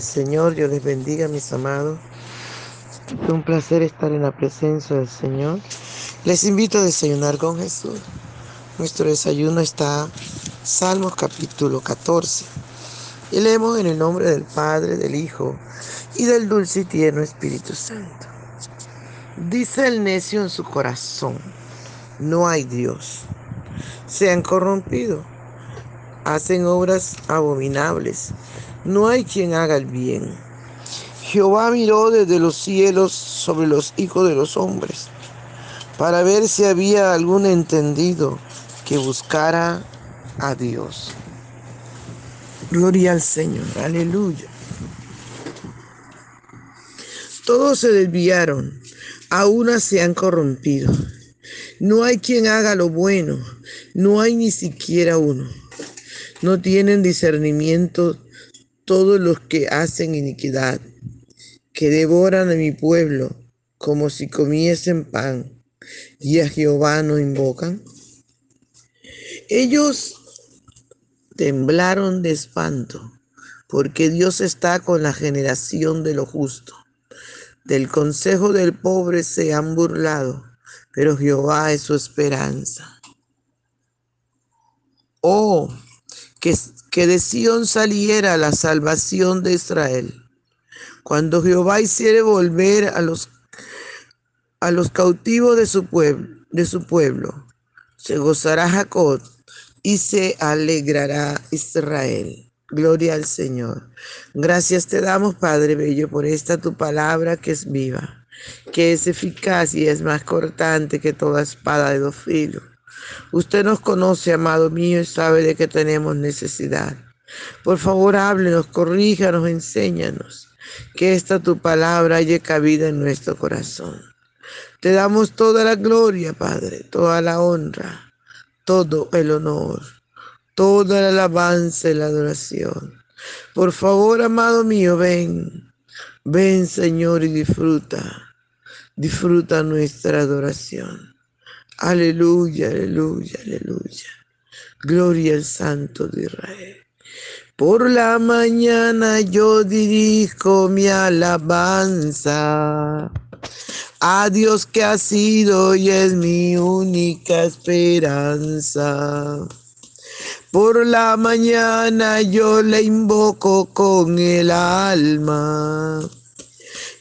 Señor, Dios les bendiga, mis amados. Es un placer estar en la presencia del Señor. Les invito a desayunar con Jesús. Nuestro desayuno está Salmos capítulo 14. Y leemos en el nombre del Padre, del Hijo y del dulce y tierno Espíritu Santo. Dice el necio en su corazón, no hay Dios. Se han corrompido, hacen obras abominables no hay quien haga el bien. Jehová miró desde los cielos sobre los hijos de los hombres para ver si había algún entendido que buscara a Dios. Gloria al Señor, aleluya. Todos se desviaron, a una se han corrompido. No hay quien haga lo bueno, no hay ni siquiera uno. No tienen discernimiento todos los que hacen iniquidad, que devoran a mi pueblo como si comiesen pan, y a Jehová no invocan? Ellos temblaron de espanto, porque Dios está con la generación de lo justo. Del consejo del pobre se han burlado, pero Jehová es su esperanza. Oh, que que de Sión saliera la salvación de Israel. Cuando Jehová hiciere volver a los, a los cautivos de su, pueblo, de su pueblo, se gozará Jacob y se alegrará Israel. Gloria al Señor. Gracias te damos, Padre Bello, por esta tu palabra que es viva, que es eficaz y es más cortante que toda espada de dos filos Usted nos conoce, amado mío, y sabe de qué tenemos necesidad. Por favor, háblenos, corríjanos, enséñanos. Que esta tu palabra haya cabida en nuestro corazón. Te damos toda la gloria, Padre, toda la honra, todo el honor, toda la alabanza y la adoración. Por favor, amado mío, ven, ven, Señor, y disfruta, disfruta nuestra adoración. Aleluya, aleluya, aleluya. Gloria al Santo de Israel. Por la mañana yo dirijo mi alabanza a Dios que ha sido y es mi única esperanza. Por la mañana yo le invoco con el alma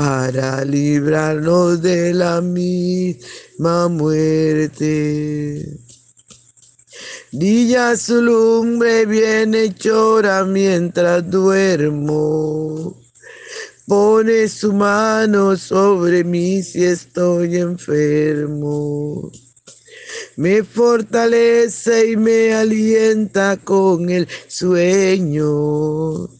para librarnos de la misma muerte. Dilla su lumbre viene llora mientras duermo. Pone su mano sobre mí si estoy enfermo. Me fortalece y me alienta con el sueño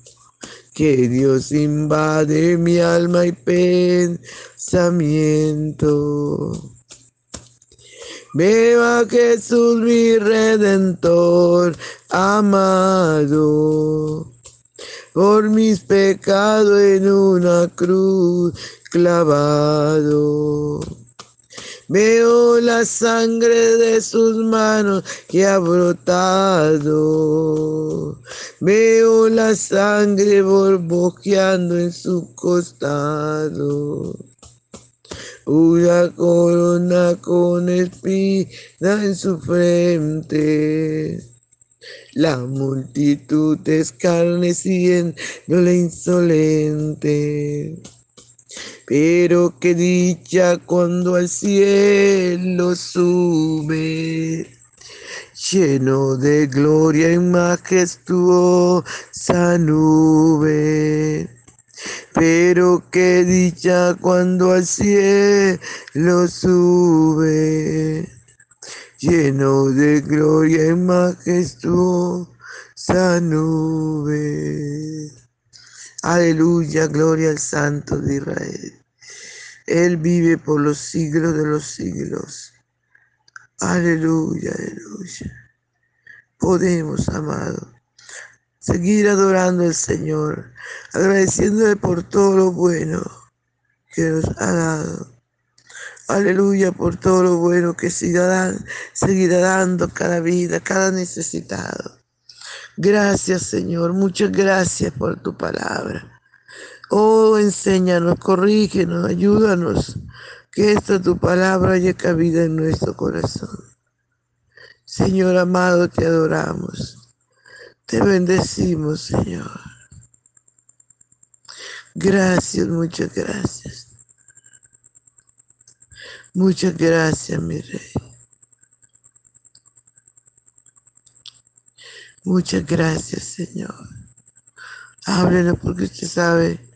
que Dios invade mi alma y pensamiento. Veo a Jesús mi redentor amado, por mis pecados en una cruz clavado. Veo la sangre de sus manos que ha brotado. Veo la sangre borbojeando en su costado. Una corona con espina en su frente. La multitud escarneciendo la insolente Pero qué dicha cuando al cielo sube, lleno de gloria y majestuosa nube. Pero qué dicha cuando al cielo sube, lleno de gloria y majestuosa nube. Aleluya, gloria al Santo de Israel. Él vive por los siglos de los siglos. Aleluya, aleluya. Podemos, amado, seguir adorando al Señor, agradeciéndole por todo lo bueno que nos ha dado. Aleluya por todo lo bueno que seguirá, seguirá dando cada vida, cada necesitado. Gracias, Señor. Muchas gracias por tu palabra. Oh, enséñanos, corrígenos, ayúdanos. Que esta tu palabra haya cabida en nuestro corazón. Señor amado, te adoramos. Te bendecimos, Señor. Gracias, muchas gracias. Muchas gracias, mi rey. Muchas gracias, Señor. Háblenos porque usted sabe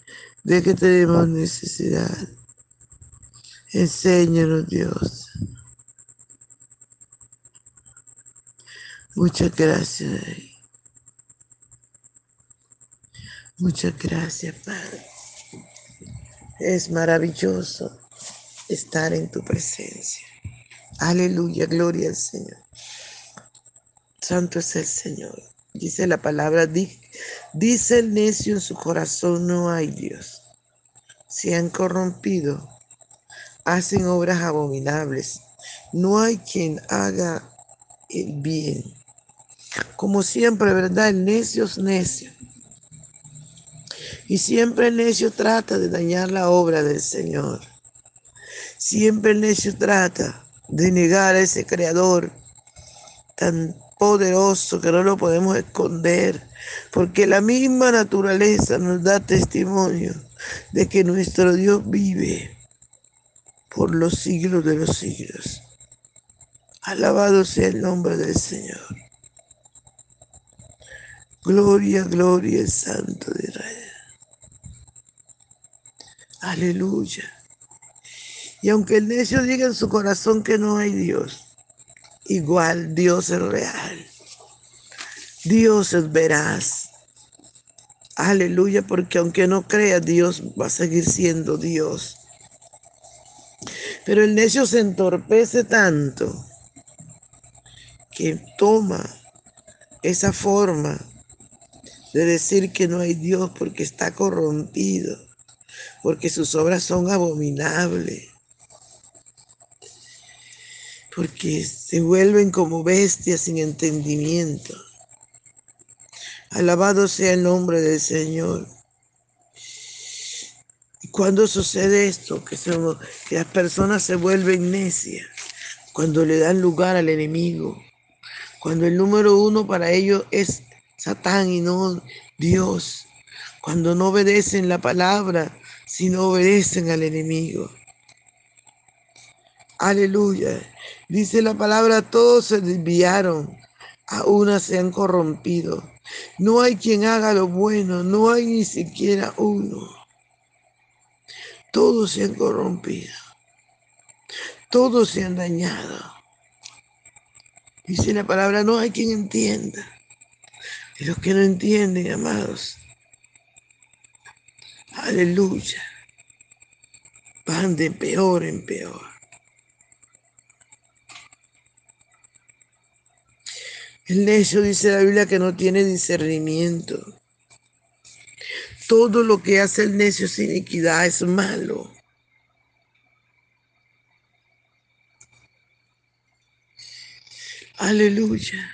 de que tenemos necesidad. Enséñanos, Dios. Muchas gracias. Muchas gracias, Padre. Es maravilloso estar en tu presencia. Aleluya, gloria al Señor. Santo es el Señor. Dice la palabra, dice el necio en su corazón, no hay Dios. Se han corrompido, hacen obras abominables. No hay quien haga el bien. Como siempre, ¿verdad? El necio es necio. Y siempre el necio trata de dañar la obra del Señor. Siempre el necio trata de negar a ese creador tan poderoso que no lo podemos esconder, porque la misma naturaleza nos da testimonio de que nuestro Dios vive por los siglos de los siglos. Alabado sea el nombre del Señor. Gloria, gloria al Santo de Israel. Aleluya. Y aunque el necio diga en su corazón que no hay Dios, igual Dios es real. Dios es veraz. Aleluya, porque aunque no crea, Dios va a seguir siendo Dios. Pero el necio se entorpece tanto que toma esa forma de decir que no hay Dios porque está corrompido, porque sus obras son abominables porque se vuelven como bestias sin entendimiento. Alabado sea el nombre del Señor. Y cuando sucede esto, que, que las personas se vuelven necias, cuando le dan lugar al enemigo, cuando el número uno para ellos es Satán y no Dios, cuando no obedecen la palabra, sino obedecen al enemigo. Aleluya. Dice la palabra, todos se desviaron, a una se han corrompido. No hay quien haga lo bueno, no hay ni siquiera uno. Todos se han corrompido. Todos se han dañado. Dice la palabra, no hay quien entienda. Y los que no entienden, amados, aleluya, van de peor en peor. El necio dice la Biblia que no tiene discernimiento. Todo lo que hace el necio sin iniquidad es malo. Aleluya.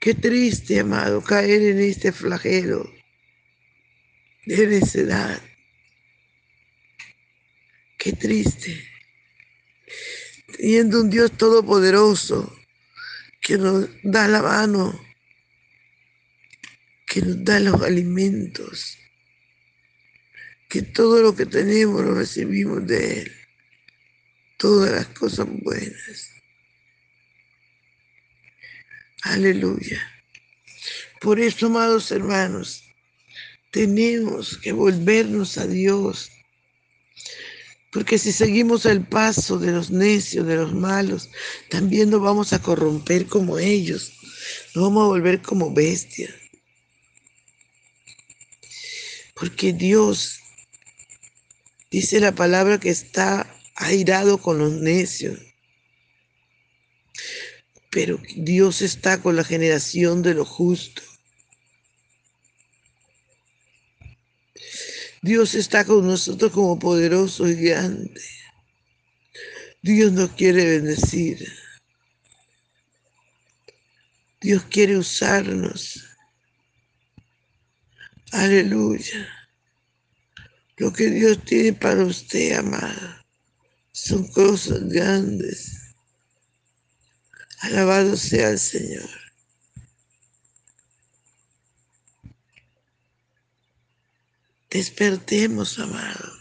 Qué triste, amado, caer en este flagelo de necedad. Qué triste. Teniendo un Dios todopoderoso que nos da la mano, que nos da los alimentos, que todo lo que tenemos lo recibimos de Él, todas las cosas buenas. Aleluya. Por eso, amados hermanos, tenemos que volvernos a Dios. Porque si seguimos el paso de los necios, de los malos, también nos vamos a corromper como ellos. Nos vamos a volver como bestias. Porque Dios dice la palabra que está airado con los necios. Pero Dios está con la generación de los justos. Dios está con nosotros como poderoso y grande. Dios nos quiere bendecir. Dios quiere usarnos. Aleluya. Lo que Dios tiene para usted, amada, son cosas grandes. Alabado sea el Señor. Despertemos, amado,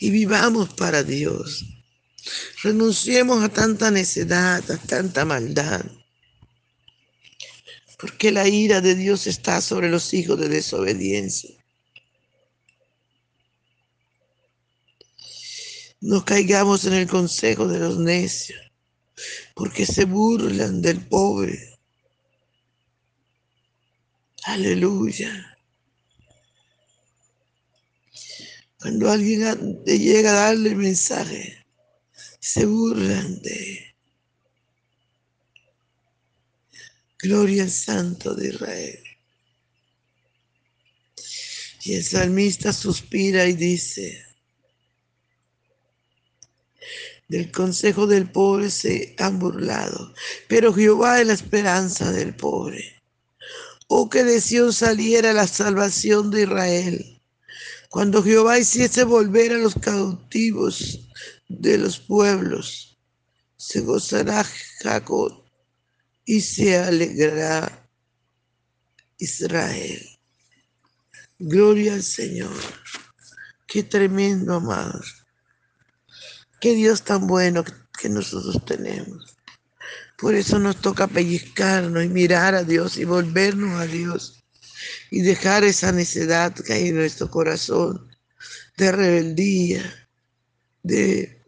y vivamos para Dios. Renunciemos a tanta necedad, a tanta maldad porque la ira de Dios está sobre los hijos de desobediencia. No caigamos en el consejo de los necios, porque se burlan del pobre. Aleluya. Cuando alguien llega a darle mensaje, se burlan de. Gloria al Santo de Israel. Y el salmista suspira y dice, del consejo del pobre se han burlado, pero Jehová es la esperanza del pobre. Oh, que de Sion saliera la salvación de Israel. Cuando Jehová hiciese volver a los cautivos de los pueblos, se gozará Jacob y se alegrará Israel. Gloria al Señor. Qué tremendo, amados. Qué Dios tan bueno que nosotros tenemos. Por eso nos toca pellizcarnos y mirar a Dios y volvernos a Dios y dejar esa necedad que hay en nuestro corazón de rebeldía, de,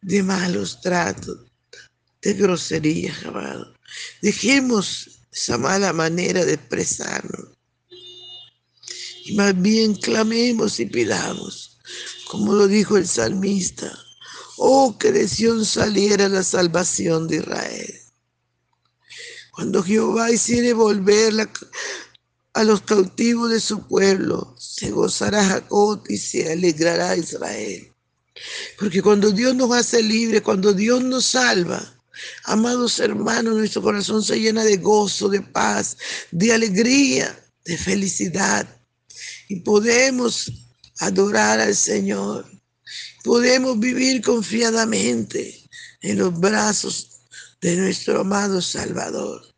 de malos tratos, de grosería, amado. Dejemos esa mala manera de expresarnos. Y más bien clamemos y pidamos, como lo dijo el salmista, oh que de Sion saliera la salvación de Israel. Cuando Jehová hiciere volver a los cautivos de su pueblo, se gozará Jacob y se alegrará Israel. Porque cuando Dios nos hace libre, cuando Dios nos salva, Amados hermanos, nuestro corazón se llena de gozo, de paz, de alegría, de felicidad. Y podemos adorar al Señor. Podemos vivir confiadamente en los brazos de nuestro amado Salvador.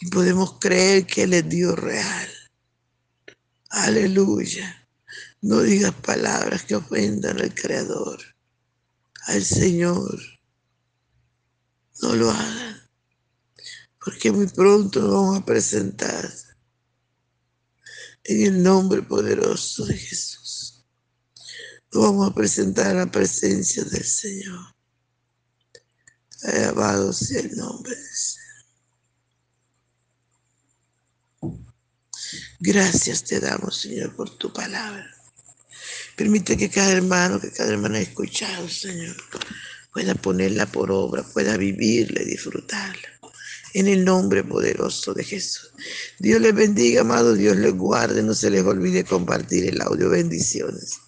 Y podemos creer que Él es Dios real. Aleluya. No digas palabras que ofendan al Creador, al Señor. No lo hagan, porque muy pronto nos vamos a presentar en el nombre poderoso de Jesús. Nos vamos a presentar a la presencia del Señor. Alabado sea el nombre del Señor. Gracias te damos, Señor, por tu palabra. Permite que cada hermano, que cada hermana haya escuchado, Señor, pueda ponerla por obra, pueda vivirla y disfrutarla. En el nombre poderoso de Jesús. Dios les bendiga, amado. Dios les guarde. No se les olvide compartir el audio. Bendiciones.